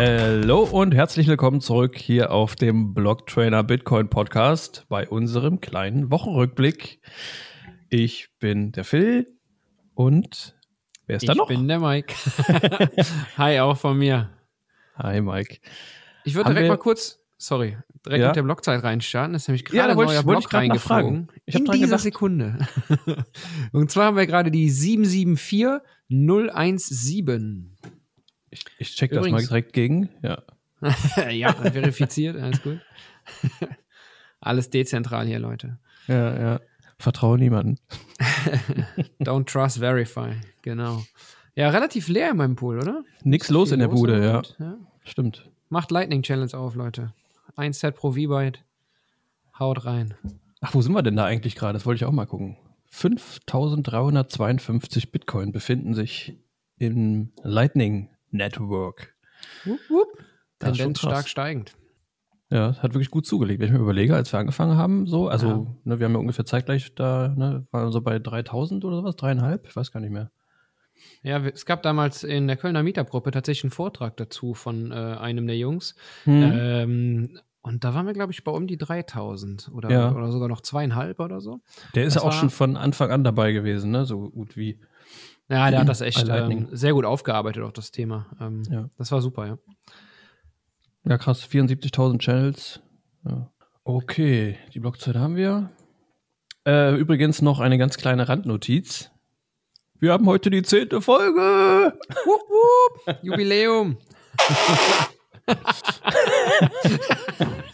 Hallo und herzlich willkommen zurück hier auf dem Blocktrainer Bitcoin Podcast bei unserem kleinen Wochenrückblick. Ich bin der Phil und wer ist ich da noch? Ich bin der Mike. Hi, auch von mir. Hi, Mike. Ich würde direkt mal kurz, sorry, direkt Ja? mit der Blockzeit reinstarten. Das ist nämlich Ja, gerade da ein neuer ich- Block ich reingeflogen. Ich In dieser gedacht. Sekunde. Und zwar haben wir gerade die 774017. Ich, ich check das mal Übrigens- direkt gegen. Ja. ja, verifiziert, alles gut. Alles dezentral hier, Leute. Ja, ja. Vertraue niemanden. Don't trust, verify. Genau. Ja, relativ leer in meinem Pool, oder? Nix los in der Bude, ja. Ja. Stimmt. Macht Lightning Challenge auf, Leute. Ein Set pro V-Byte. Haut rein. Ach, wo sind wir denn da eigentlich gerade? Das wollte ich auch mal gucken. 5352 Bitcoin befinden sich im Lightning Network. Wupp, wupp. Tendenz stark steigend. Ja, hat wirklich gut zugelegt. Wenn ich mir überlege, als wir angefangen haben, so, also, Ja. ne, wir haben ja ungefähr zeitgleich da, ne, waren so bei 3000 oder sowas, dreieinhalb, ich weiß gar nicht mehr. Ja, es gab damals in der Kölner Meetup-Gruppe tatsächlich einen Vortrag dazu von äh, einem der Jungs. Hm. Ähm, und da waren wir, glaube ich, bei um die 3000 oder, Ja. oder sogar noch zweieinhalb oder so. Der ist ja auch war- schon von Anfang an dabei gewesen, ne, so gut wie. Ja, der hat das echt ähm, sehr gut aufgearbeitet, auch das Thema. Ähm, Ja. Das war super, ja. Ja, krass, 74.000 Channels. Ja. Okay, die Blockzeit haben wir. Äh, übrigens noch eine ganz kleine Randnotiz. Wir haben heute die zehnte Folge. Wupp, wupp. Jubiläum.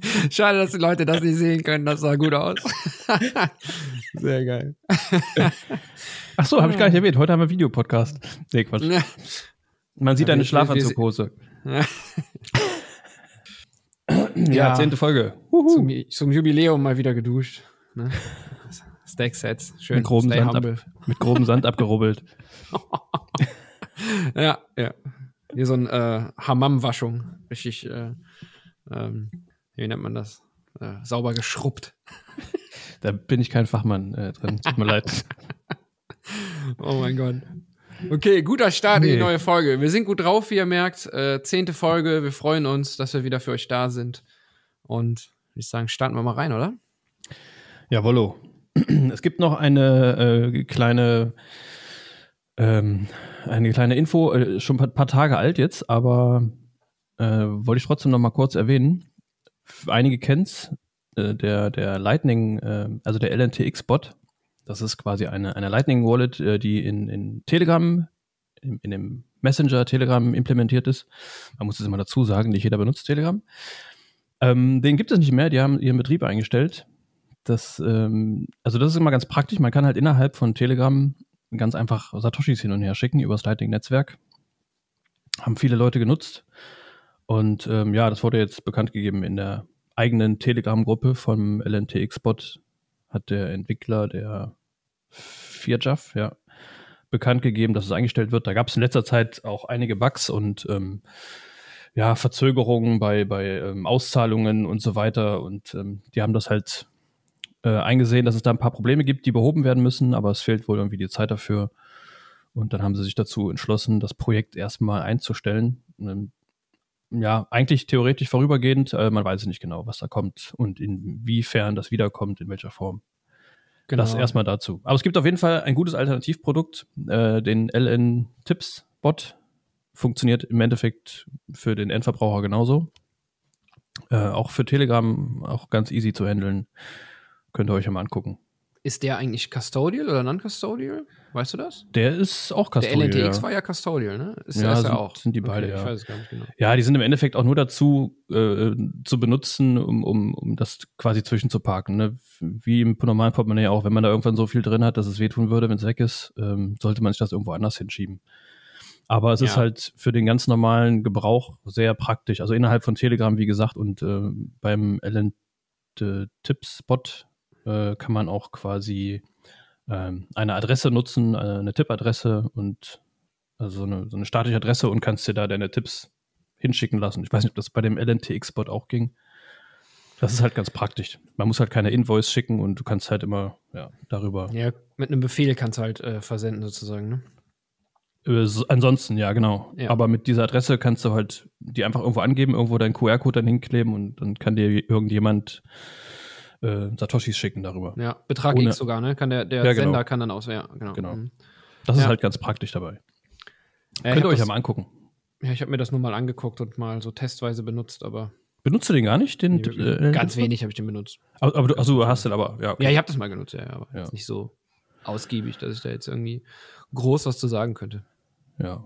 Schade, dass die Leute das nicht sehen können. Das sah gut aus. Sehr geil. Ach so, habe ich gar nicht erwähnt. Heute haben wir Videopodcast. Nee, Quatsch. Man sieht eine wir- Schlafanzughose. Ja. Zehnte Folge. Zum, zum Jubiläum mal wieder geduscht. Ne? Stack-Sets. Schön. Mit groben, Sand ab, mit groben Sand abgerubbelt. Ja, ja. Hier so ein äh, Hammam-Waschung. Richtig, äh, ähm, wie nennt man das? Äh, sauber geschrubbt. Da bin ich kein Fachmann äh, drin. Tut mir leid. Oh mein Gott. Okay, guter Start in die Nee. neue Folge. Wir sind gut drauf, wie ihr merkt. Äh, zehnte Folge. Wir freuen uns, dass wir wieder für euch da sind. Und ich sagen, starten wir mal rein, oder? Jawollo. Es gibt noch eine äh, kleine, ähm, eine kleine Info, äh, schon ein paar, paar Tage alt jetzt, aber äh, wollte ich trotzdem noch mal kurz erwähnen. Einige kennt's, äh, der, der Lightning, äh, also der LNTX-Bot, das ist quasi eine, eine Lightning-Wallet, äh, die in, in Telegram, in, in dem Messenger Telegram implementiert ist. Man muss es immer dazu sagen, nicht jeder benutzt Telegram. Ähm, den gibt es nicht mehr, die haben ihren Betrieb eingestellt. Das, ähm, also das ist immer ganz praktisch. Man kann halt innerhalb von Telegram ganz einfach Satoshis hin und her schicken über das Lightning-Netzwerk. Haben viele Leute genutzt. Und ähm, ja, das wurde jetzt bekannt gegeben in der eigenen Telegram-Gruppe vom LNTX-Bot. Hat der Entwickler, der Firjaf, ja, bekannt gegeben, dass es eingestellt wird. Da gab es in letzter Zeit auch einige Bugs und ähm, ja, Verzögerungen bei, bei ähm, Auszahlungen und so weiter. Und ähm, die haben das halt äh, eingesehen, dass es da ein paar Probleme gibt, die behoben werden müssen, aber es fehlt wohl irgendwie die Zeit dafür. Und dann haben sie sich dazu entschlossen, das Projekt erstmal einzustellen. Ähm, ja, eigentlich theoretisch vorübergehend, äh, man weiß nicht genau, was da kommt und inwiefern das wiederkommt, in welcher Form. Genau. Das erstmal dazu. Aber es gibt auf jeden Fall ein gutes Alternativprodukt, äh, den LN-Tipps-Bot. Funktioniert im Endeffekt für den Endverbraucher genauso. Äh, auch für Telegram auch ganz easy zu handeln. Könnt ihr euch ja mal angucken. Ist der eigentlich custodial oder non-custodial? Weißt du das? Der ist auch Der Custodial. LNTX ja. war ja custodial, ne? Ist, Ja, ist sind- auch. sind die beide, Ich ja. weiß es gar nicht genau. Ja, die sind im Endeffekt auch nur dazu äh, zu benutzen, um, um, um das quasi zwischenzuparken. Ne? Wie im normalen Portemonnaie auch. Wenn man da irgendwann so viel drin hat, dass es wehtun würde, wenn es weg ist, ähm, sollte man sich das irgendwo anders hinschieben. Aber es ist Ja. halt für den ganz normalen Gebrauch sehr praktisch. Also innerhalb von Telegram, wie gesagt, und äh, beim LN-Tipps-Bot äh, kann man auch quasi ähm, eine Adresse nutzen, äh, eine Tippadresse und also so eine, so eine statische Adresse und kannst dir da deine Tipps hinschicken lassen. Ich weiß nicht, ob das bei dem LNTX-Bot auch ging. Das ist halt ganz praktisch. Man muss halt keine Invoice schicken und du kannst halt immer ja, darüber. Ja, mit einem Befehl kannst du halt äh, versenden sozusagen, ne? Äh, so- ansonsten, ja, genau. Ja. Aber mit dieser Adresse kannst du halt die einfach irgendwo angeben, irgendwo deinen QR-Code dann hinkleben und dann kann dir irgendjemand äh, Satoshis schicken darüber. Ja, Betrag Ohne- X sogar, ne? Kann der, der Ja, genau. Sender kann dann auswählen. Ja, genau. Genau. Mhm. Das ist Ja. halt ganz praktisch dabei. Ja, ich Könnt ihr euch ja das- mal angucken. Ja, ich habe mir das nur mal angeguckt und mal so testweise benutzt, aber Benutzt du den gar nicht? Den, nee, äh, ganz wenig habe ich den benutzt. Aber, aber du, du hast den aber, ja. okay. Ja, ich habe das mal genutzt, ja, ja, aber Ja. jetzt nicht so ausgiebig, dass ich da jetzt irgendwie groß was zu sagen könnte. Ja.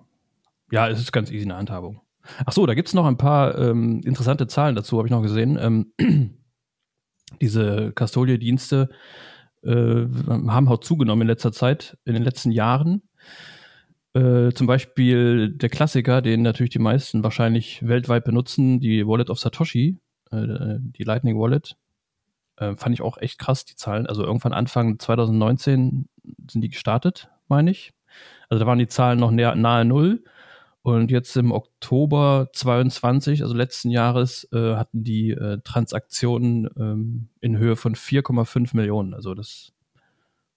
Ja, es ist ganz easy eine Handhabung. Ach so, da gibt es noch ein paar ähm, interessante Zahlen dazu, habe ich noch gesehen. Ähm, diese Custodial-Dienste äh, haben auch zugenommen in letzter Zeit, in den letzten Jahren. Äh, zum Beispiel der Klassiker, den natürlich die meisten wahrscheinlich weltweit benutzen, die Wallet of Satoshi, äh, die Lightning Wallet. Äh, fand ich auch echt krass, die Zahlen. Also irgendwann Anfang 2019 sind die gestartet, meine ich. Also da waren die Zahlen noch näher, nahe Null. Und jetzt im Oktober 22, also letzten Jahres, äh, hatten die äh, Transaktionen ähm, in Höhe von 4,5 Millionen. Also das ist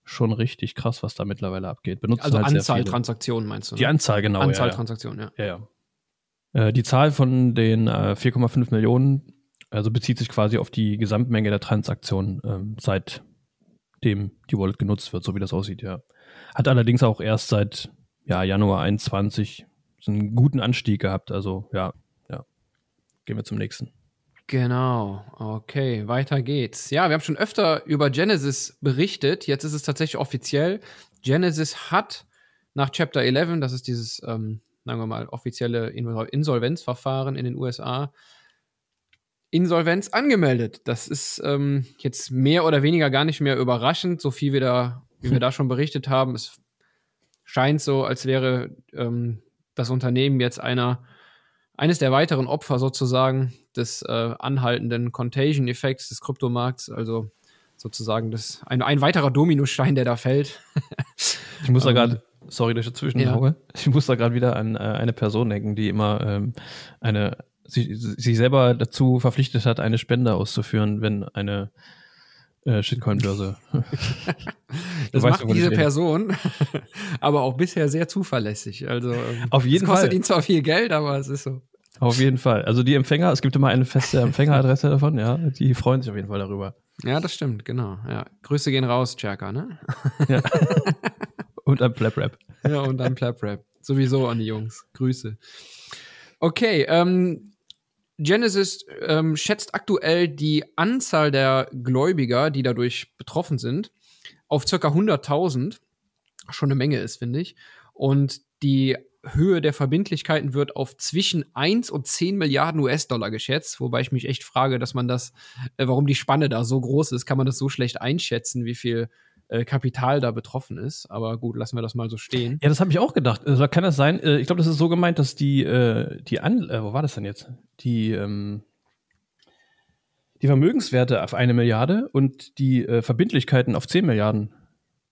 schon richtig krass, was da mittlerweile abgeht. Benutzen Also halt Anzahl. Transaktionen meinst du? Die ne? Anzahl, genau. Anzahl ja. Transaktionen, ja. Ja, ja. Äh, die Zahl von den äh, 4,5 Millionen, also bezieht sich quasi auf die Gesamtmenge der Transaktionen, ähm, seitdem die Wallet genutzt wird, so wie das aussieht, ja. Hat allerdings auch erst seit ja, Januar 21 so einen guten Anstieg gehabt, also ja, ja. Gehen wir zum nächsten. Genau, okay, weiter geht's. Ja, wir haben schon öfter über Genesis berichtet. Jetzt ist es tatsächlich offiziell. Genesis hat nach Chapter 11, das ist dieses, ähm, sagen wir mal, offizielle Insol- Insolvenzverfahren in den USA, Insolvenz angemeldet. Das ist ähm, jetzt mehr oder weniger gar nicht mehr überraschend, so viel wir da, wie wir da schon berichtet haben. Es scheint so, als wäre ähm, das Unternehmen jetzt einer eines der weiteren Opfer sozusagen des äh, anhaltenden Contagion-Effekts des Kryptomarkts, also sozusagen das, ein, ein weiterer Dominostein, der da fällt. Ich muss da Ähm, gerade, sorry, dass ich dazwischen ja. Ich muss da gerade wieder an äh, eine Person denken, die immer ähm, eine sich, sich selber dazu verpflichtet hat, eine Spende auszuführen, wenn eine äh, Shitcoin-Börse. Das macht ich diese. Person aber auch bisher sehr zuverlässig. Also ähm, Auf jeden es kostet Fall. ihn zwar viel Geld, aber es ist so. Auf jeden Fall. Also die Empfänger, es gibt immer eine feste Empfängeradresse davon, ja. Die freuen sich auf jeden Fall darüber. Ja, das stimmt, genau. Ja. Grüße gehen raus, Cherka, ne? Ja. Und ein Plap Rap. Ja, und dann Plap Rap. Sowieso an die Jungs. Grüße. Okay, ähm, Genesis ähm, schätzt aktuell die Anzahl der Gläubiger, die dadurch betroffen sind, auf circa 100.000. Schon eine Menge ist, finde ich. Und die Höhe der Verbindlichkeiten wird auf zwischen 1 und 10 Milliarden US-Dollar geschätzt, wobei ich mich echt frage, dass man das, äh, warum die Spanne da so groß ist, kann man das so schlecht einschätzen, wie viel äh, Kapital da betroffen ist. Aber gut, lassen wir das mal so stehen. Ja, das habe ich auch gedacht. Also, kann das sein? Äh, ich glaube, das ist so gemeint, dass die, äh, die An wo war das denn jetzt? Die, ähm, die Vermögenswerte auf eine Milliarde und die Verbindlichkeiten auf 10 Milliarden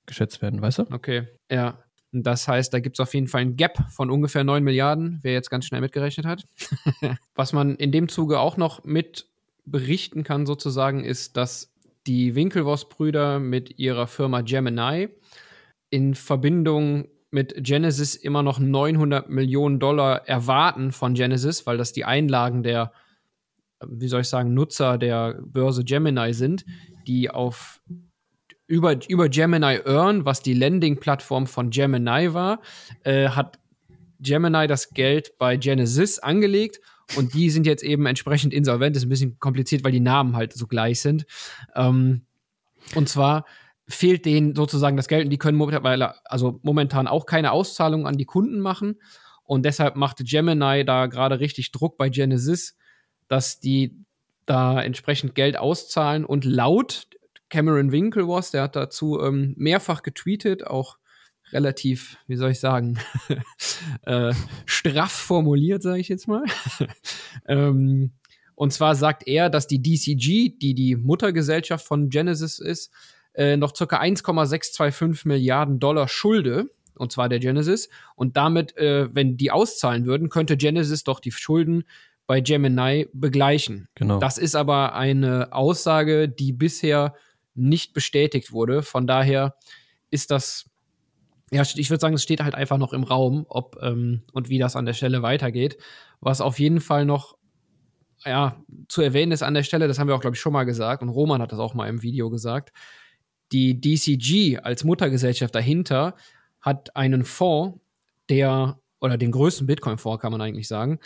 geschätzt werden, weißt du? Okay, ja. Das heißt, da gibt es auf jeden Fall ein Gap von ungefähr 9 Milliarden, wer jetzt ganz schnell mitgerechnet hat. Was man in dem Zuge auch noch mit berichten kann, sozusagen, ist, dass die Winklevoss-Brüder mit ihrer Firma Gemini in Verbindung mit Genesis immer noch 900 Millionen Dollar erwarten von Genesis, weil das die Einlagen der, wie soll ich sagen, Nutzer der Börse Gemini sind, die auf über, über Gemini Earn, was die Landing-Plattform von Gemini war, äh, hat Gemini das Geld bei Genesis angelegt und die sind jetzt eben entsprechend insolvent. Das ist ein bisschen kompliziert, weil die Namen halt so gleich sind. Ähm, und zwar fehlt denen sozusagen das Geld und die können momentan, also momentan auch keine Auszahlungen an die Kunden machen. Und deshalb macht Gemini da gerade richtig Druck bei Genesis, dass die da entsprechend Geld auszahlen. Und laut Cameron Winklevoss, der hat dazu ähm, mehrfach getweetet, auch relativ, wie soll ich sagen, äh, straff formuliert, sage ich jetzt mal. ähm, und zwar sagt er, dass die DCG, die die Muttergesellschaft von Genesis ist, äh, noch ca. 1,625 Milliarden Dollar schulde, und zwar der Genesis. Und damit, äh, wenn die auszahlen würden, könnte Genesis doch die Schulden bei Gemini begleichen. Genau. Das ist aber eine Aussage, die bisher nicht bestätigt wurde. Von daher ist das ja, ich würde sagen, es steht halt einfach noch im Raum, ob ähm, und wie das an der Stelle weitergeht. Was auf jeden Fall noch ja, zu erwähnen ist an der Stelle, das haben wir auch, glaube ich, schon mal gesagt, und Roman hat das auch mal im Video gesagt, die DCG als Muttergesellschaft dahinter hat einen Fonds, der, oder den größten Bitcoin-Fonds kann man eigentlich sagen,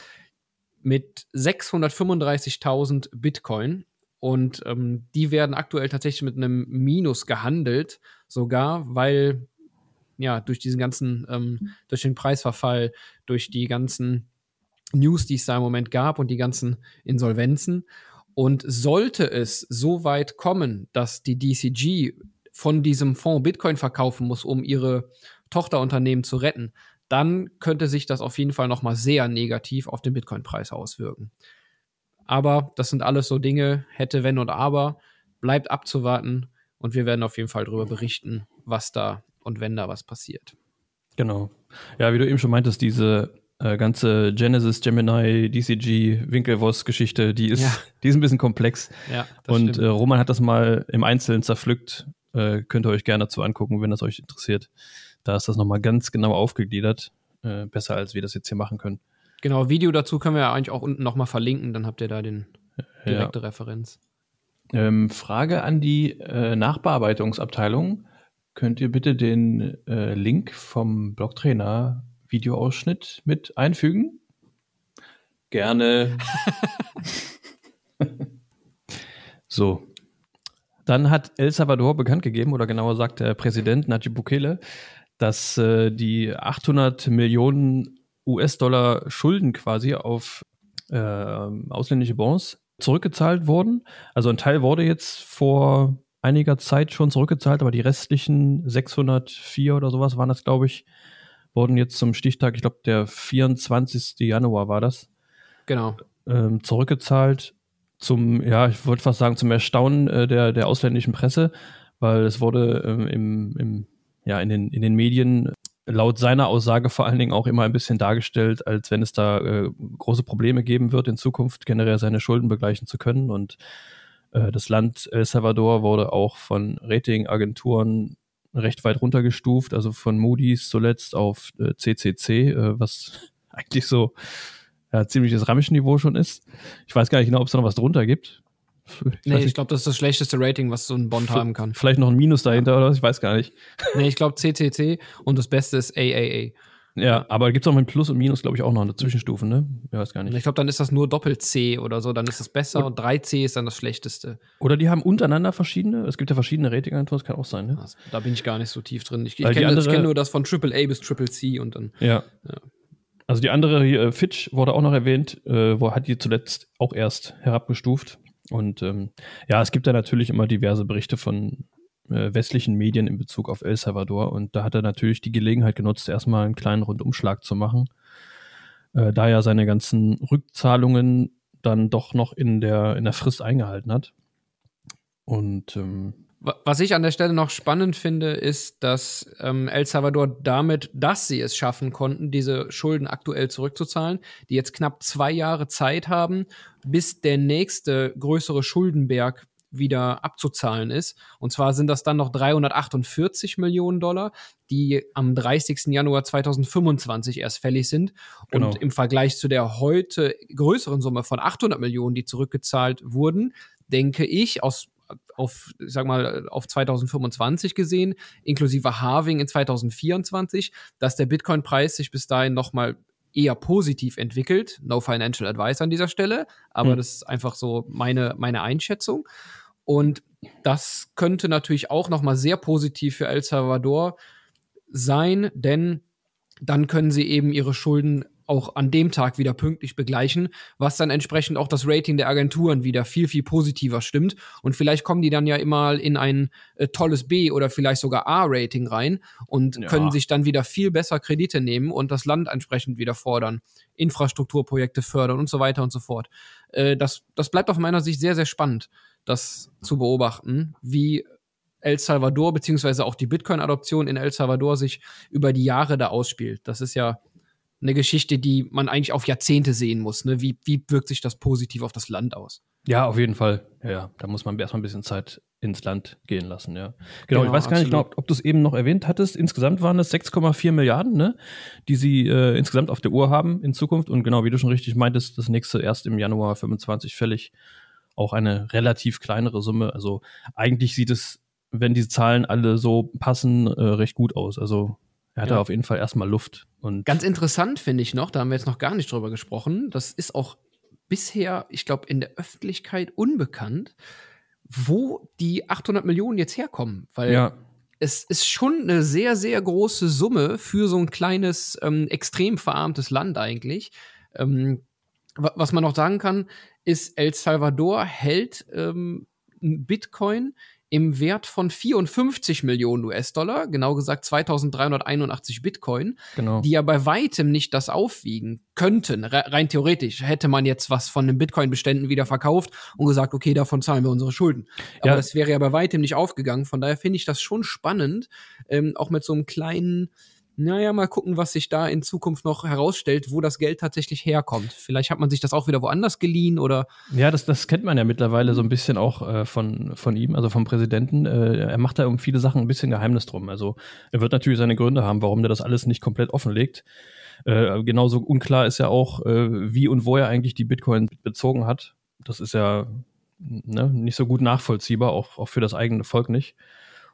mit 635.000 Bitcoin. Und ähm, die werden aktuell tatsächlich mit einem Minus gehandelt, sogar, weil ja durch diesen ganzen, ähm, durch den Preisverfall, durch die ganzen News, die es da im Moment gab und die ganzen Insolvenzen. Und sollte es so weit kommen, dass die DCG von diesem Fonds Bitcoin verkaufen muss, um ihre Tochterunternehmen zu retten, dann könnte sich das auf jeden Fall noch mal sehr negativ auf den Bitcoin-Preis auswirken. Aber das sind alles so Dinge, hätte, wenn und aber. Bleibt abzuwarten und wir werden auf jeden Fall darüber berichten, was da und wenn da was passiert. Genau. Ja, wie du eben schon meintest, diese äh, ganze Genesis, Gemini, DCG, Winkelvoss-Geschichte, die ist, ja. die ist ein bisschen komplex. Ja, und äh, Roman hat das mal im Einzelnen zerpflückt. Äh, könnt ihr euch gerne dazu angucken, wenn das euch interessiert. Da ist das nochmal ganz genau aufgegliedert. Äh, besser, als wir das jetzt hier machen können. Genau, Video dazu können wir ja eigentlich auch unten nochmal verlinken, dann habt ihr da den direkte ja. Referenz. Ähm, Frage an die äh, Nachbearbeitungsabteilung. Könnt ihr bitte den äh, Link vom Blogtrainer Videoausschnitt mit einfügen? Gerne. so. Dann hat El Salvador bekannt gegeben, oder genauer sagt der Präsident Nayib Bukele, dass äh, die 800 Millionen US-Dollar Schulden quasi auf äh, ausländische Bonds zurückgezahlt wurden. Also ein Teil wurde jetzt vor einiger Zeit schon zurückgezahlt, aber die restlichen 604 oder sowas waren das, glaube ich, wurden jetzt zum Stichtag, ich glaube, der 24. Januar war das. Genau. Ähm, zurückgezahlt zum, ja, ich wollte fast sagen, zum Erstaunen äh, der, der ausländischen Presse, weil es wurde ähm, im, im, ja, in, den, in den Medien laut seiner Aussage vor allen Dingen auch immer ein bisschen dargestellt, als wenn es da äh, große Probleme geben wird, in Zukunft generell seine Schulden begleichen zu können. Und das Land El Salvador wurde auch von Ratingagenturen recht weit runtergestuft, also von Moody's zuletzt auf äh, CCC, äh, was eigentlich so ja, ziemliches Rammisch-Niveau schon ist. Ich weiß gar nicht genau, ob es da noch was drunter gibt. Ich nee, ich glaube, das ist das schlechteste Rating, was so ein Bond haben kann. Vielleicht noch ein Minus dahinter ja. oder was, ich weiß gar nicht. Nee, ich glaube CCC und das Beste ist AAA. Ja, aber gibt es auch mit Plus und Minus, glaube ich, auch noch eine Zwischenstufe, ne? Ich weiß gar nicht. Ich glaube, dann ist das nur Doppel-C oder so, dann ist es besser und, und 3C ist dann das Schlechteste. Oder die haben untereinander verschiedene, es gibt ja verschiedene Ratingagenturen, das kann auch sein, ne? Da bin ich gar nicht so tief drin. Ich, ich kenne kenn nur das von AAA bis Triple C und dann. Ja. ja. Also die andere hier, äh, Fitch, wurde auch noch erwähnt, äh, wo hat die zuletzt auch erst herabgestuft. Und ähm, ja, es gibt da natürlich immer diverse Berichte von westlichen Medien in Bezug auf El Salvador. Und da hat er natürlich die Gelegenheit genutzt, erstmal einen kleinen Rundumschlag zu machen, äh, da er seine ganzen Rückzahlungen dann doch noch in der, in der Frist eingehalten hat. Und ähm, was ich an der Stelle noch spannend finde, ist, dass ähm, El Salvador damit, dass sie es schaffen konnten, diese Schulden aktuell zurückzuzahlen, die jetzt knapp zwei Jahre Zeit haben, bis der nächste größere Schuldenberg wieder abzuzahlen ist. Und zwar sind das dann noch 348 Millionen Dollar, die am 30. Januar 2025 erst fällig sind. Genau. Und im Vergleich zu der heute größeren Summe von 800 Millionen, die zurückgezahlt wurden, denke ich aus auf, ich sag mal, auf 2025 gesehen, inklusive Halving in 2024, dass der Bitcoin-Preis sich bis dahin nochmal eher positiv entwickelt. No financial advice an dieser Stelle, aber hm. das ist einfach so meine, meine Einschätzung. Und das könnte natürlich auch nochmal sehr positiv für El Salvador sein, denn dann können sie eben ihre Schulden auch an dem Tag wieder pünktlich begleichen, was dann entsprechend auch das Rating der Agenturen wieder viel, viel positiver stimmt. Und vielleicht kommen die dann ja immer in ein äh, tolles B oder vielleicht sogar A-Rating rein und ja. können sich dann wieder viel besser Kredite nehmen und das Land entsprechend wieder fordern, Infrastrukturprojekte fördern und so weiter und so fort. Äh, das, das bleibt auf meiner Sicht sehr, sehr spannend, das zu beobachten, wie El Salvador beziehungsweise auch die Bitcoin-Adoption in El Salvador sich über die Jahre da ausspielt. Das ist ja eine Geschichte, die man eigentlich auf Jahrzehnte sehen muss. Ne? Wie, wie wirkt sich das positiv auf das Land aus? Ja, auf jeden Fall. Ja, ja. da muss man erstmal ein bisschen Zeit ins Land gehen lassen, ja. Genau, genau ich weiß gar absolut. nicht, ob, ob du es eben noch erwähnt hattest. Insgesamt waren es 6,4 Milliarden, ne, die sie äh, insgesamt auf der Uhr haben in Zukunft. Und genau, wie du schon richtig meintest, das nächste erst im Januar 25 fällig. Auch eine relativ kleinere Summe. Also eigentlich sieht es, wenn diese Zahlen alle so passen, äh, recht gut aus. Also er hat ja. auf jeden Fall erstmal Luft. Und Ganz interessant finde ich noch, da haben wir jetzt noch gar nicht drüber gesprochen. Das ist auch bisher, ich glaube, in der Öffentlichkeit unbekannt wo die 800 Millionen jetzt herkommen, weil ja. es ist schon eine sehr, sehr große Summe für so ein kleines, ähm, extrem verarmtes Land eigentlich. Ähm, was man noch sagen kann, ist, El Salvador hält ähm, Bitcoin im Wert von 54 Millionen US-Dollar, genau gesagt 2381 Bitcoin, genau. die ja bei weitem nicht das aufwiegen könnten. rein theoretisch hätte man jetzt was von den Bitcoin-Beständen wieder verkauft und gesagt, okay, davon zahlen wir unsere Schulden. Aber ja. das wäre ja bei weitem nicht aufgegangen. Von daher finde ich das schon spannend, ähm, auch mit so einem kleinen naja, mal gucken, was sich da in Zukunft noch herausstellt, wo das Geld tatsächlich herkommt. Vielleicht hat man sich das auch wieder woanders geliehen oder. Ja, das, das kennt man ja mittlerweile so ein bisschen auch äh, von, von ihm, also vom Präsidenten. Äh, er macht da um viele Sachen ein bisschen Geheimnis drum. Also er wird natürlich seine Gründe haben, warum der das alles nicht komplett offenlegt. Äh, genauso unklar ist ja auch, äh, wie und wo er eigentlich die Bitcoin bezogen hat. Das ist ja ne, nicht so gut nachvollziehbar, auch, auch für das eigene Volk nicht.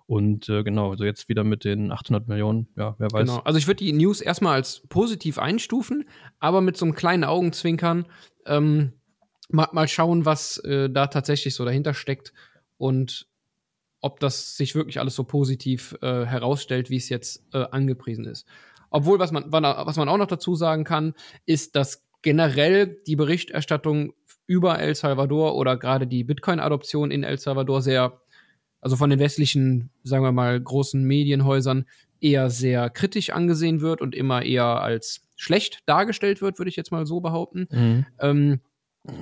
Und äh, genau, also jetzt wieder mit den 800 Millionen, ja, wer weiß. Genau, also ich würde die News erstmal als positiv einstufen, aber mit so einem kleinen Augenzwinkern ähm, mal, mal schauen, was äh, da tatsächlich so dahinter steckt und ob das sich wirklich alles so positiv äh, herausstellt, wie es jetzt äh, angepriesen ist. Obwohl, was man, was man auch noch dazu sagen kann, ist, dass generell die Berichterstattung über El Salvador oder gerade die Bitcoin-Adoption in El Salvador sehr also von den westlichen, sagen wir mal, großen Medienhäusern eher sehr kritisch angesehen wird und immer eher als schlecht dargestellt wird, würde ich jetzt mal so behaupten. Mhm. Ähm,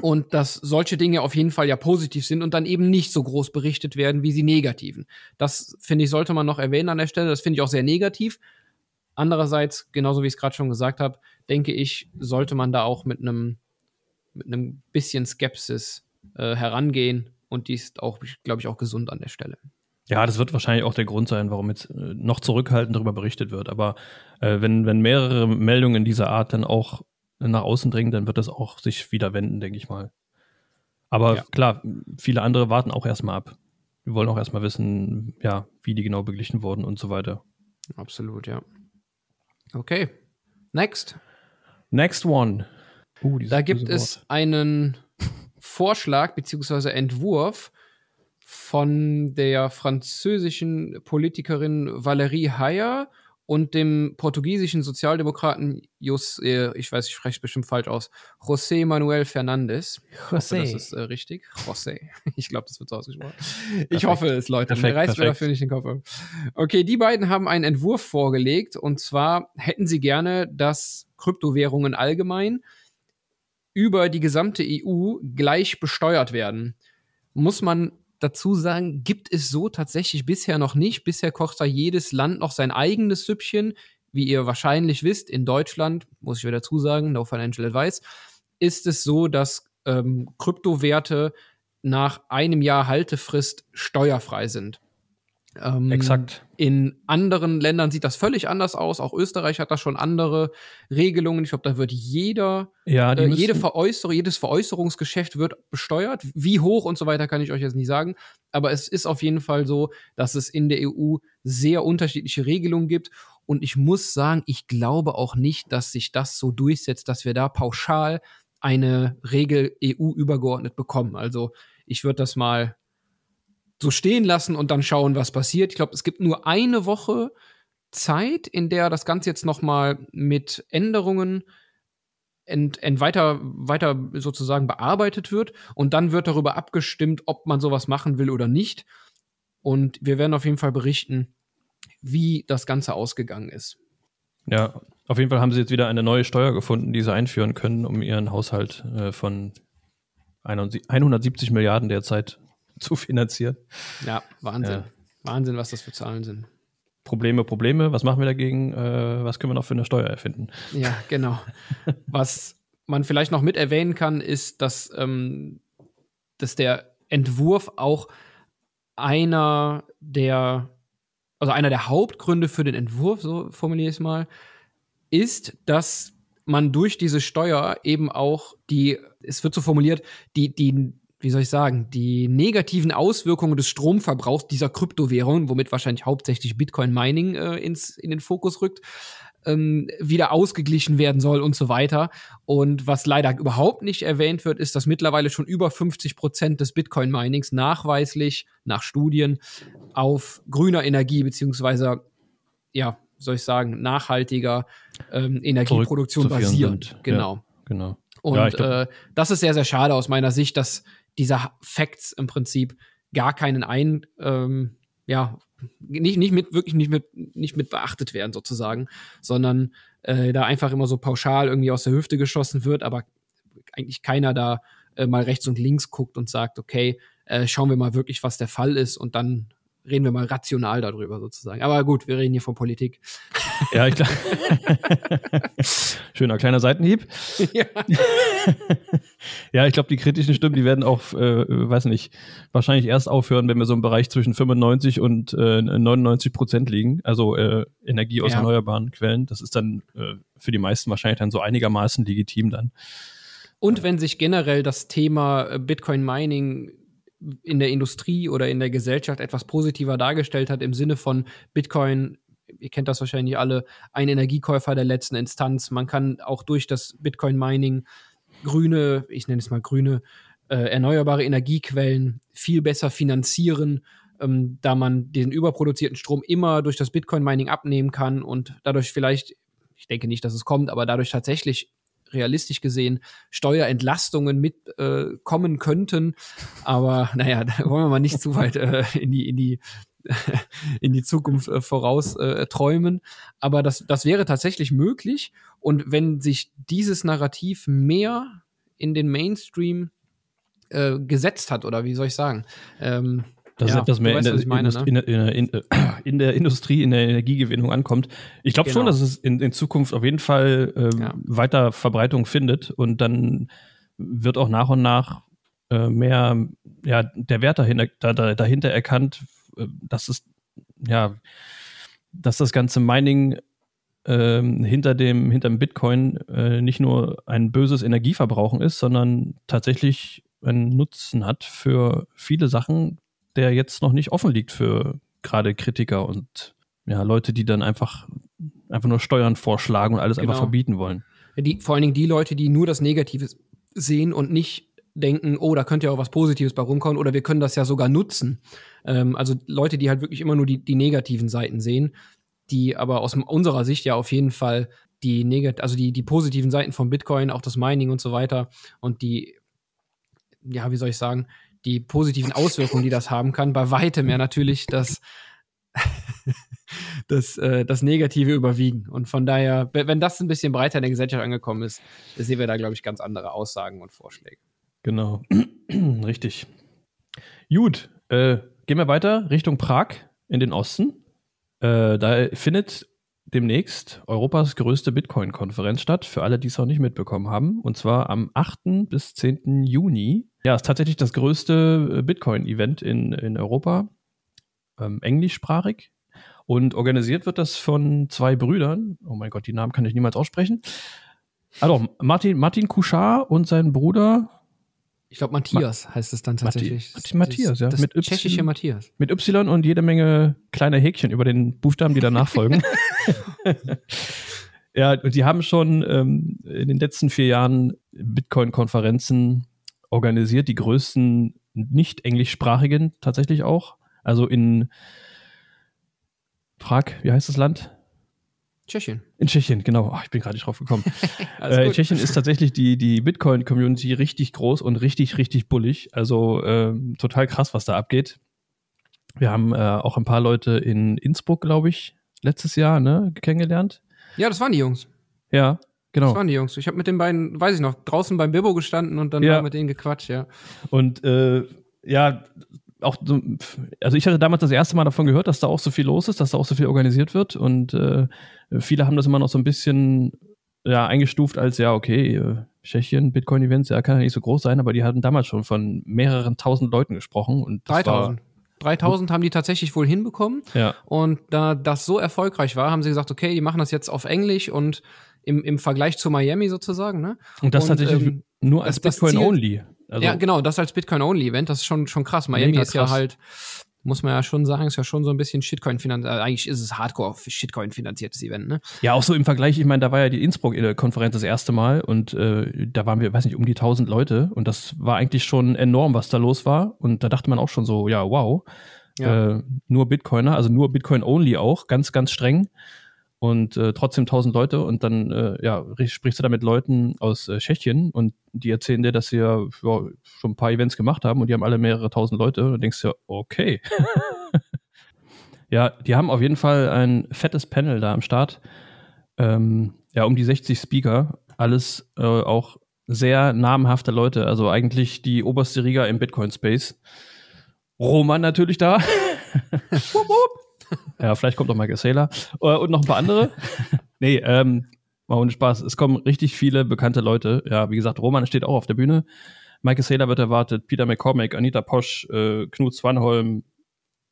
und dass solche Dinge auf jeden Fall ja positiv sind und dann eben nicht so groß berichtet werden wie sie negativen. Das finde ich, sollte man noch erwähnen an der Stelle. Das finde ich auch sehr negativ. Andererseits, genauso wie ich es gerade schon gesagt habe, denke ich, sollte man da auch mit einem mit einem bisschen Skepsis äh, herangehen und die ist auch, glaube ich, auch gesund an der Stelle. Ja, das wird wahrscheinlich auch der Grund sein, warum jetzt äh, noch zurückhaltend darüber berichtet wird. Aber äh, wenn, wenn mehrere Meldungen dieser Art dann auch nach außen dringen, dann wird das auch sich wieder wenden, denke ich mal. Aber ja. klar, viele andere warten auch erstmal ab. Wir wollen auch erstmal wissen, ja, wie die genau beglichen wurden und so weiter. Absolut, ja. Okay. Next. Next one. Uh, da gibt es einen Vorschlag bzw. Entwurf von der französischen Politikerin Valérie Hayer und dem portugiesischen Sozialdemokraten José, ich weiß, ich spreche es bestimmt falsch aus, José Manuel Fernandes. José. das ist äh, richtig. José. Ich glaube, das wird so ausgesprochen. Perfekt. Ich hoffe es, Leute. Perfekt, Reißt mir dafür nicht den Kopf ab. Okay, die beiden haben einen Entwurf vorgelegt und zwar hätten sie gerne, dass Kryptowährungen allgemein über die gesamte EU gleich besteuert werden. Muss man dazu sagen, gibt es so tatsächlich bisher noch nicht. Bisher kocht da jedes Land noch sein eigenes Süppchen. Wie ihr wahrscheinlich wisst, in Deutschland, muss ich wieder dazu sagen, no financial advice, ist es so, dass ähm, Kryptowerte nach einem Jahr Haltefrist steuerfrei sind. Ähm, Exakt. In anderen Ländern sieht das völlig anders aus. Auch Österreich hat da schon andere Regelungen. Ich glaube, da wird jeder, ja, äh, jede Veräußerung, jedes Veräußerungsgeschäft wird besteuert. Wie hoch und so weiter kann ich euch jetzt nicht sagen. Aber es ist auf jeden Fall so, dass es in der EU sehr unterschiedliche Regelungen gibt. Und ich muss sagen, ich glaube auch nicht, dass sich das so durchsetzt, dass wir da pauschal eine Regel EU übergeordnet bekommen. Also ich würde das mal so stehen lassen und dann schauen, was passiert. Ich glaube, es gibt nur eine Woche Zeit, in der das Ganze jetzt noch mal mit Änderungen ent, ent weiter, weiter sozusagen bearbeitet wird und dann wird darüber abgestimmt, ob man sowas machen will oder nicht. Und wir werden auf jeden Fall berichten, wie das Ganze ausgegangen ist. Ja, auf jeden Fall haben sie jetzt wieder eine neue Steuer gefunden, die sie einführen können, um ihren Haushalt äh, von 170 Milliarden derzeit zu finanzieren. Ja, Wahnsinn. Ja. Wahnsinn, was das für Zahlen sind. Probleme, Probleme. Was machen wir dagegen? Äh, was können wir noch für eine Steuer erfinden? Ja, genau. was man vielleicht noch mit erwähnen kann, ist, dass ähm, dass der Entwurf auch einer der, also einer der Hauptgründe für den Entwurf, so formuliere ich es mal, ist, dass man durch diese Steuer eben auch die, es wird so formuliert, die, die, wie soll ich sagen, die negativen Auswirkungen des Stromverbrauchs dieser Kryptowährungen, womit wahrscheinlich hauptsächlich Bitcoin Mining äh, ins, in den Fokus rückt, ähm, wieder ausgeglichen werden soll und so weiter. Und was leider überhaupt nicht erwähnt wird, ist, dass mittlerweile schon über 50 Prozent des Bitcoin-Minings nachweislich nach Studien auf grüner Energie beziehungsweise ja, soll ich sagen, nachhaltiger ähm, Energieproduktion basieren. Genau. Ja, genau. Und ja, glaub, äh, das ist sehr, sehr schade aus meiner Sicht, dass dieser Facts im Prinzip gar keinen ein, ähm, ja, nicht, nicht mit, wirklich nicht mit, nicht mit beachtet werden sozusagen, sondern äh, da einfach immer so pauschal irgendwie aus der Hüfte geschossen wird, aber eigentlich keiner da äh, mal rechts und links guckt und sagt, okay, äh, schauen wir mal wirklich, was der Fall ist und dann reden wir mal rational darüber sozusagen. Aber gut, wir reden hier von Politik. Ja, ich glaube. Schöner kleiner Seitenhieb. Ja, ja ich glaube, die kritischen Stimmen, die werden auch, äh, weiß nicht, wahrscheinlich erst aufhören, wenn wir so im Bereich zwischen 95 und äh, 99 Prozent liegen. Also äh, Energie aus ja. erneuerbaren Quellen. Das ist dann äh, für die meisten wahrscheinlich dann so einigermaßen legitim dann. Und wenn sich generell das Thema äh, Bitcoin Mining in der Industrie oder in der Gesellschaft etwas positiver dargestellt hat im Sinne von Bitcoin ihr kennt das wahrscheinlich alle, ein Energiekäufer der letzten Instanz. Man kann auch durch das Bitcoin-Mining grüne, ich nenne es mal grüne, äh, erneuerbare Energiequellen viel besser finanzieren, ähm, da man den überproduzierten Strom immer durch das Bitcoin-Mining abnehmen kann und dadurch vielleicht, ich denke nicht, dass es kommt, aber dadurch tatsächlich realistisch gesehen Steuerentlastungen mitkommen äh, könnten. Aber naja, da wollen wir mal nicht zu weit äh, in die, in die in die Zukunft äh, voraus äh, träumen. Aber das, das wäre tatsächlich möglich. Und wenn sich dieses Narrativ mehr in den Mainstream äh, gesetzt hat, oder wie soll ich sagen, ähm, dass ja, etwas mehr weißt, in, der, meine, ne? in, in, in, der Industrie, in der Energiegewinnung ankommt. Ich glaube genau. schon, dass es in, Zukunft auf jeden Fall äh, ja. weiter Verbreitung findet und dann wird auch nach und nach äh, mehr ja, der Wert dahinter, da, dahinter erkannt, äh, dass es ja, dass das ganze Mining ähm, hinter dem hinter dem Bitcoin äh, nicht nur ein böses Energieverbrauchen ist, sondern tatsächlich einen Nutzen hat für viele Sachen, der jetzt noch nicht offen liegt für gerade Kritiker und ja, Leute, die dann einfach, einfach nur Steuern vorschlagen und alles genau. einfach verbieten wollen. Die, vor allen Dingen die Leute, die nur das Negative sehen und nicht denken, oh, da könnte ja auch was Positives bei rumkommen oder wir können das ja sogar nutzen. Ähm, also Leute, die halt wirklich immer nur die, die negativen Seiten sehen, die aber aus unserer Sicht ja auf jeden Fall die negat also die, die positiven Seiten von Bitcoin, auch das Mining und so weiter und die, ja, wie soll ich sagen, die positiven Auswirkungen, die das haben kann, bei weitem ja natürlich das, das, äh, das Negative überwiegen. Und von daher, wenn das ein bisschen breiter in der Gesellschaft angekommen ist, sehen wir da, glaube ich, ganz andere Aussagen und Vorschläge. Genau, richtig. Gut, äh, gehen wir weiter Richtung Prag in den Osten. Äh, da findet demnächst Europas größte Bitcoin-Konferenz statt, für alle, die es noch nicht mitbekommen haben. Und zwar am 8. bis 10. Juni. Ja, ist tatsächlich das größte äh, Bitcoin-Event in, in Europa, ähm, englischsprachig. Und organisiert wird das von zwei Brüdern. Oh mein Gott, die Namen kann ich niemals aussprechen. Also Martin, Martin Couchard und sein Bruder. Ich glaube, Matthias Ma heißt es dann tatsächlich. Matti Matthias, ja. Das mit y, tschechische Matthias. Mit Y und jede Menge kleiner Häkchen über den Buchstaben, die danach folgen. ja, und die haben schon ähm, in den letzten vier Jahren Bitcoin-Konferenzen organisiert, die größten nicht englischsprachigen tatsächlich auch. Also in Prag, wie heißt das Land? Tschechien. In Tschechien, genau. Oh, ich bin gerade nicht drauf gekommen. äh, in Tschechien ist tatsächlich die, die Bitcoin-Community richtig groß und richtig, richtig bullig. Also äh, total krass, was da abgeht. Wir haben äh, auch ein paar Leute in Innsbruck, glaube ich, letztes Jahr ne, kennengelernt. Ja, das waren die Jungs. Ja, genau. Das waren die Jungs. Ich habe mit den beiden, weiß ich noch, draußen beim Bibo gestanden und dann ja. mit denen gequatscht, ja. Und äh, ja, auch so, also ich hatte damals das erste Mal davon gehört, dass da auch so viel los ist, dass da auch so viel organisiert wird und äh, viele haben das immer noch so ein bisschen ja eingestuft als, ja, okay, äh, Tschechien, Bitcoin-Events, ja, kann ja nicht so groß sein, aber die hatten damals schon von mehreren tausend Leuten gesprochen. Und 3000. 3000 haben die tatsächlich wohl hinbekommen. Ja. Und da das so erfolgreich war, haben sie gesagt, okay, die machen das jetzt auf Englisch und im, im Vergleich zu Miami sozusagen. Ne? Und das und, tatsächlich ähm, nur als Bitcoin-Only. Also ja, genau, das als Bitcoin-Only-Event, das ist schon, schon krass. Miami ist ja halt muss man ja schon sagen, ist ja schon so ein bisschen Shitcoin finanziert. Also eigentlich ist es Hardcore Shitcoin finanziertes Event, ne? Ja, auch so im Vergleich, ich meine, da war ja die Innsbruck-Konferenz das erste Mal und äh, da waren wir, weiß nicht, um die 1000 Leute und das war eigentlich schon enorm, was da los war und da dachte man auch schon so, ja, wow. Ja. Äh, nur Bitcoiner, also nur Bitcoin-only auch, ganz, ganz streng und äh, trotzdem 1000 Leute und dann äh, ja, sprichst du da mit Leuten aus äh, Tschechien und die erzählen dir, dass sie ja, ja, schon ein paar Events gemacht haben und die haben alle mehrere tausend Leute und denkst ja, okay. ja, die haben auf jeden Fall ein fettes Panel da am Start. Ähm, ja, um die 60 Speaker, alles äh, auch sehr namhafte Leute, also eigentlich die oberste Riga im Bitcoin-Space. Roman natürlich da. wupp, wupp. Ja, vielleicht kommt auch Michael Saylor. Äh, und noch ein paar andere. nee, ähm, mal ohne Spaß. Es kommen richtig viele bekannte Leute. Ja, wie gesagt, Roman steht auch auf der Bühne. Michael Saylor wird erwartet, Peter McCormack, Anita Posch, äh, Knut Swanholm,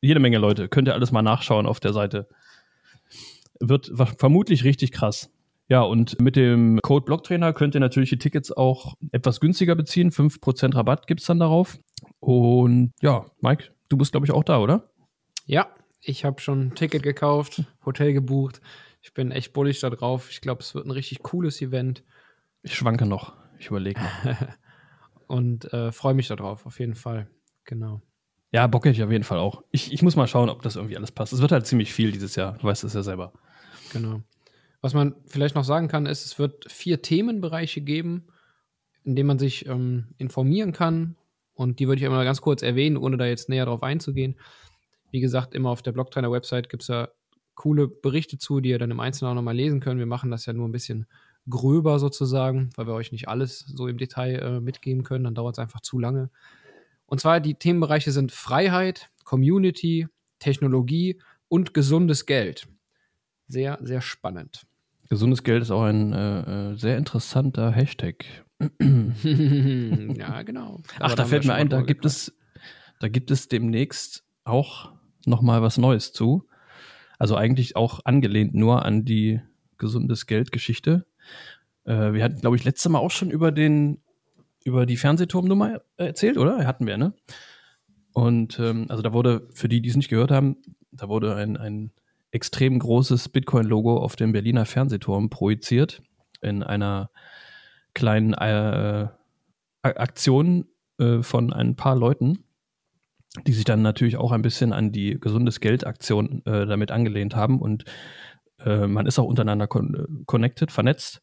jede Menge Leute. Könnt ihr alles mal nachschauen auf der Seite. Wird vermutlich richtig krass. Ja, und mit dem Code Blocktrainer könnt ihr natürlich die Tickets auch etwas günstiger beziehen. 5% Rabatt gibt es dann darauf. Und ja, Mike, du bist, glaube ich, auch da, oder? Ja, ich habe schon ein Ticket gekauft, Hotel gebucht. Ich bin echt bullig da drauf. Ich glaube, es wird ein richtig cooles Event. Ich schwanke noch. Ich überlege. Und äh, freue mich darauf, auf jeden Fall. Genau. Ja, Bock hätte ich auf jeden Fall auch. Ich, ich muss mal schauen, ob das irgendwie alles passt. Es wird halt ziemlich viel dieses Jahr. Du weißt es ja selber. Genau. Was man vielleicht noch sagen kann, ist, es wird vier Themenbereiche geben, in denen man sich ähm, informieren kann. Und die würde ich einmal ganz kurz erwähnen, ohne da jetzt näher drauf einzugehen. Wie gesagt, immer auf der Blocktrainer-Website gibt es ja coole Berichte zu, die ihr dann im Einzelnen auch nochmal lesen könnt. Wir machen das ja nur ein bisschen gröber sozusagen, weil wir euch nicht alles so im Detail äh, mitgeben können. Dann dauert es einfach zu lange. Und zwar die Themenbereiche sind Freiheit, Community, Technologie und gesundes Geld. Sehr, sehr spannend. Gesundes Geld ist auch ein äh, äh sehr interessanter Hashtag. ja, genau. Ach, da, da fällt mir ein, da gibt es, da gibt es demnächst auch nochmal was Neues zu. Also eigentlich auch angelehnt nur an die gesundes Geld-Geschichte. Äh, wir hatten, glaube ich, letztes Mal auch schon über den, über die Fernsehturmnummer erzählt, oder? Hatten wir, ne? Und ähm, also da wurde, für die, die es nicht gehört haben, da wurde ein, ein extrem großes Bitcoin-Logo auf dem Berliner Fernsehturm projiziert in einer kleinen äh, Aktion äh, von ein paar Leuten die sich dann natürlich auch ein bisschen an die gesundes Geld-Aktion äh, damit angelehnt haben und äh, man ist auch untereinander con connected, vernetzt.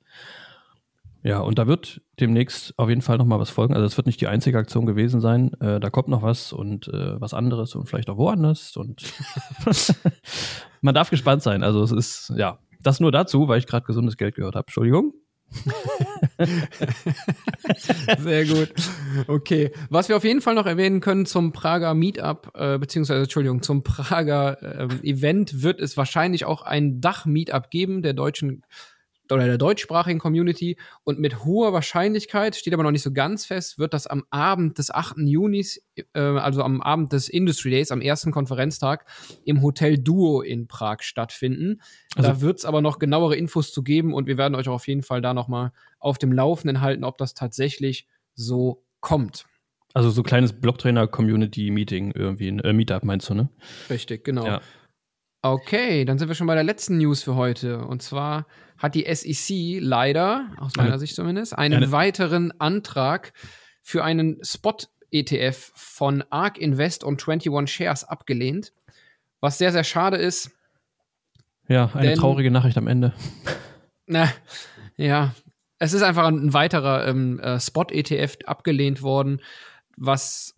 Ja, und da wird demnächst auf jeden Fall nochmal was folgen. Also es wird nicht die einzige Aktion gewesen sein. Äh, da kommt noch was und äh, was anderes und vielleicht auch woanders. Und man darf gespannt sein. Also es ist, ja, das nur dazu, weil ich gerade gesundes Geld gehört habe. Entschuldigung. Sehr gut. Okay. Was wir auf jeden Fall noch erwähnen können zum Prager Meetup, äh, beziehungsweise, Entschuldigung, zum Prager äh, Event wird es wahrscheinlich auch ein Dach-Meetup geben der deutschen oder der deutschsprachigen Community und mit hoher Wahrscheinlichkeit, steht aber noch nicht so ganz fest, wird das am Abend des 8. Junis, äh, also am Abend des Industry Days, am ersten Konferenztag, im Hotel Duo in Prag stattfinden. Also, da wird es aber noch genauere Infos zu geben und wir werden euch auch auf jeden Fall da nochmal auf dem Laufenden halten, ob das tatsächlich so kommt. Also so kleines Blocktrainer-Community-Meeting irgendwie, ein äh, Meetup meinst du, ne? Richtig, genau. Ja. Okay, dann sind wir schon bei der letzten News für heute. Und zwar hat die SEC leider, aus meiner eine, Sicht zumindest, einen eine, weiteren Antrag für einen Spot-ETF von ARK Invest und 21 Shares abgelehnt. Was sehr, sehr schade ist. Ja, eine denn, traurige Nachricht am Ende. Na, ja, es ist einfach ein weiterer ähm, äh, Spot-ETF abgelehnt worden, was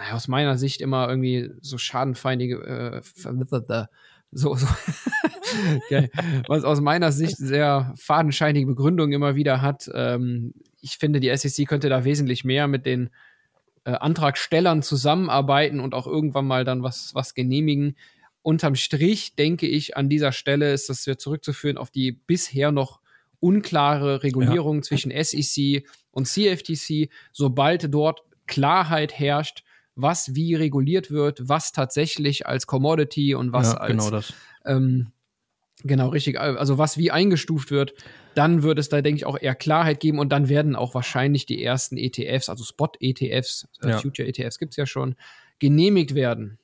naja, aus meiner Sicht immer irgendwie so schadenfeindige, äh, so, so okay. was aus meiner Sicht sehr fadenscheinige Begründungen immer wieder hat. Ähm, ich finde, die SEC könnte da wesentlich mehr mit den äh, Antragstellern zusammenarbeiten und auch irgendwann mal dann was, was genehmigen. Unterm Strich denke ich, an dieser Stelle ist das ja zurückzuführen auf die bisher noch unklare Regulierung ja. zwischen SEC und CFTC. Sobald dort Klarheit herrscht, was wie reguliert wird, was tatsächlich als Commodity und was ja, genau als ähm, genau richtig, also was wie eingestuft wird, dann wird es da, denke ich, auch eher Klarheit geben und dann werden auch wahrscheinlich die ersten ETFs, also Spot-ETFs, äh, ja. Future-ETFs gibt es ja schon, genehmigt werden.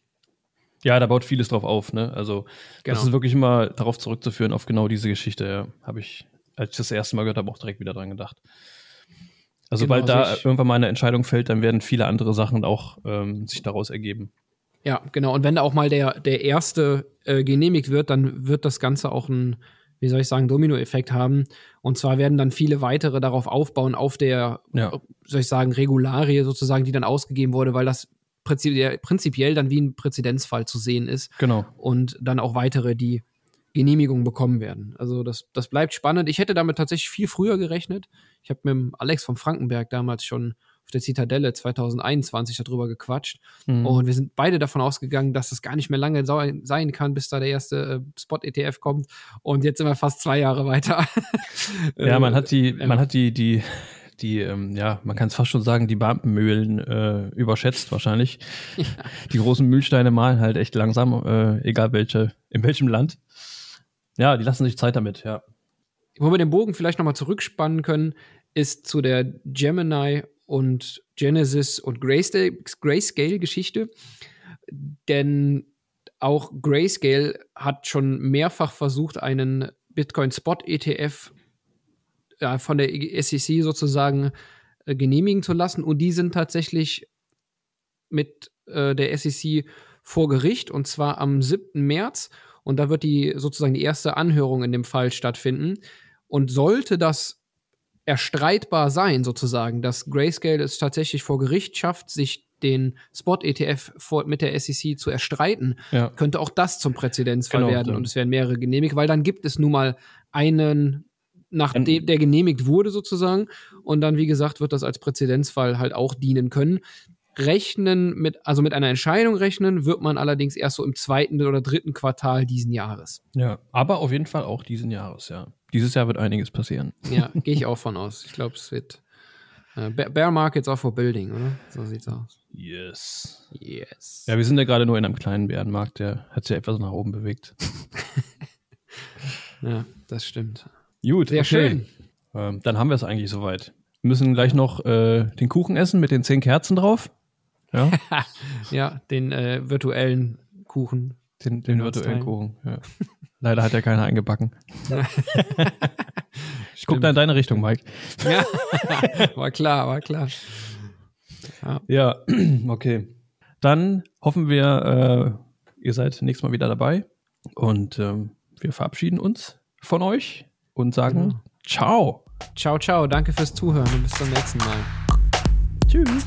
Ja, da baut vieles drauf auf, ne? Also, genau. das ist wirklich immer darauf zurückzuführen, auf genau diese Geschichte, ja. Habe ich, als ich das erste Mal gehört habe, auch direkt wieder dran gedacht. Also, genau, sobald da irgendwann mal eine Entscheidung fällt, dann werden viele andere Sachen auch ähm, sich daraus ergeben. Ja, genau. Und wenn da auch mal der, der erste äh, genehmigt wird, dann wird das Ganze auch ein, wie soll ich sagen, Dominoeffekt haben. Und zwar werden dann viele weitere darauf aufbauen, auf der, ja. soll ich sagen, Regularie sozusagen, die dann ausgegeben wurde, weil das prinzipiell dann wie ein Präzedenzfall zu sehen ist. Genau. Und dann auch weitere, die Genehmigung bekommen werden. Also das, das bleibt spannend. Ich hätte damit tatsächlich viel früher gerechnet. Ich habe mit Alex von Frankenberg damals schon auf der Zitadelle 2021 darüber gequatscht. Mhm. Und wir sind beide davon ausgegangen, dass es gar nicht mehr lange sein kann, bis da der erste äh, Spot-ETF kommt. Und jetzt sind wir fast zwei Jahre weiter. ja, man hat die, man hat die, die, die, ähm, ja, man kann es fast schon sagen, die Beamtenmühlen äh, überschätzt wahrscheinlich. Ja. Die großen Mühlsteine malen halt echt langsam, äh, egal welche, in welchem Land. Ja, die lassen sich Zeit damit, ja. Wo wir den Bogen vielleicht nochmal zurückspannen können, ist zu der Gemini und Genesis und Grayscale-Geschichte. Denn auch Grayscale hat schon mehrfach versucht, einen Bitcoin-Spot-ETF ja, von der SEC sozusagen äh, genehmigen zu lassen. Und die sind tatsächlich mit äh, der SEC vor Gericht und zwar am 7. März. Und da wird die sozusagen die erste Anhörung in dem Fall stattfinden. Und sollte das erstreitbar sein, sozusagen, dass Grayscale es tatsächlich vor Gericht schafft, sich den Spot-ETF mit der SEC zu erstreiten, ja. könnte auch das zum Präzedenzfall genau, werden und es werden mehrere genehmigt, weil dann gibt es nun mal einen, nachdem der genehmigt wurde sozusagen und dann, wie gesagt, wird das als Präzedenzfall halt auch dienen können. Rechnen mit, also mit einer Entscheidung rechnen, wird man allerdings erst so im zweiten oder dritten Quartal diesen Jahres. Ja, aber auf jeden Fall auch diesen Jahres, ja. Dieses Jahr wird einiges passieren. Ja, gehe ich auch von aus. Ich glaube, es wird äh, Bear Markets are for building, oder? So sieht's aus. Yes. Yes. Ja, wir sind ja gerade nur in einem kleinen Bärenmarkt, der hat sich etwas nach oben bewegt. ja, das stimmt. Gut, sehr okay. schön. Ähm, dann haben wir es eigentlich soweit. Wir müssen gleich noch äh, den Kuchen essen mit den zehn Kerzen drauf. Ja, ja den äh, virtuellen Kuchen. Den, den virtuellen Kuchen, ja. Leider hat ja keiner eingebacken. ich gucke da in deine Richtung, Mike. Ja, war klar, war klar. Ja, ja okay. Dann hoffen wir, äh, ihr seid nächstes Mal wieder dabei und ähm, wir verabschieden uns von euch und sagen genau. ciao. Ciao, ciao. Danke fürs Zuhören und bis zum nächsten Mal. Tschüss.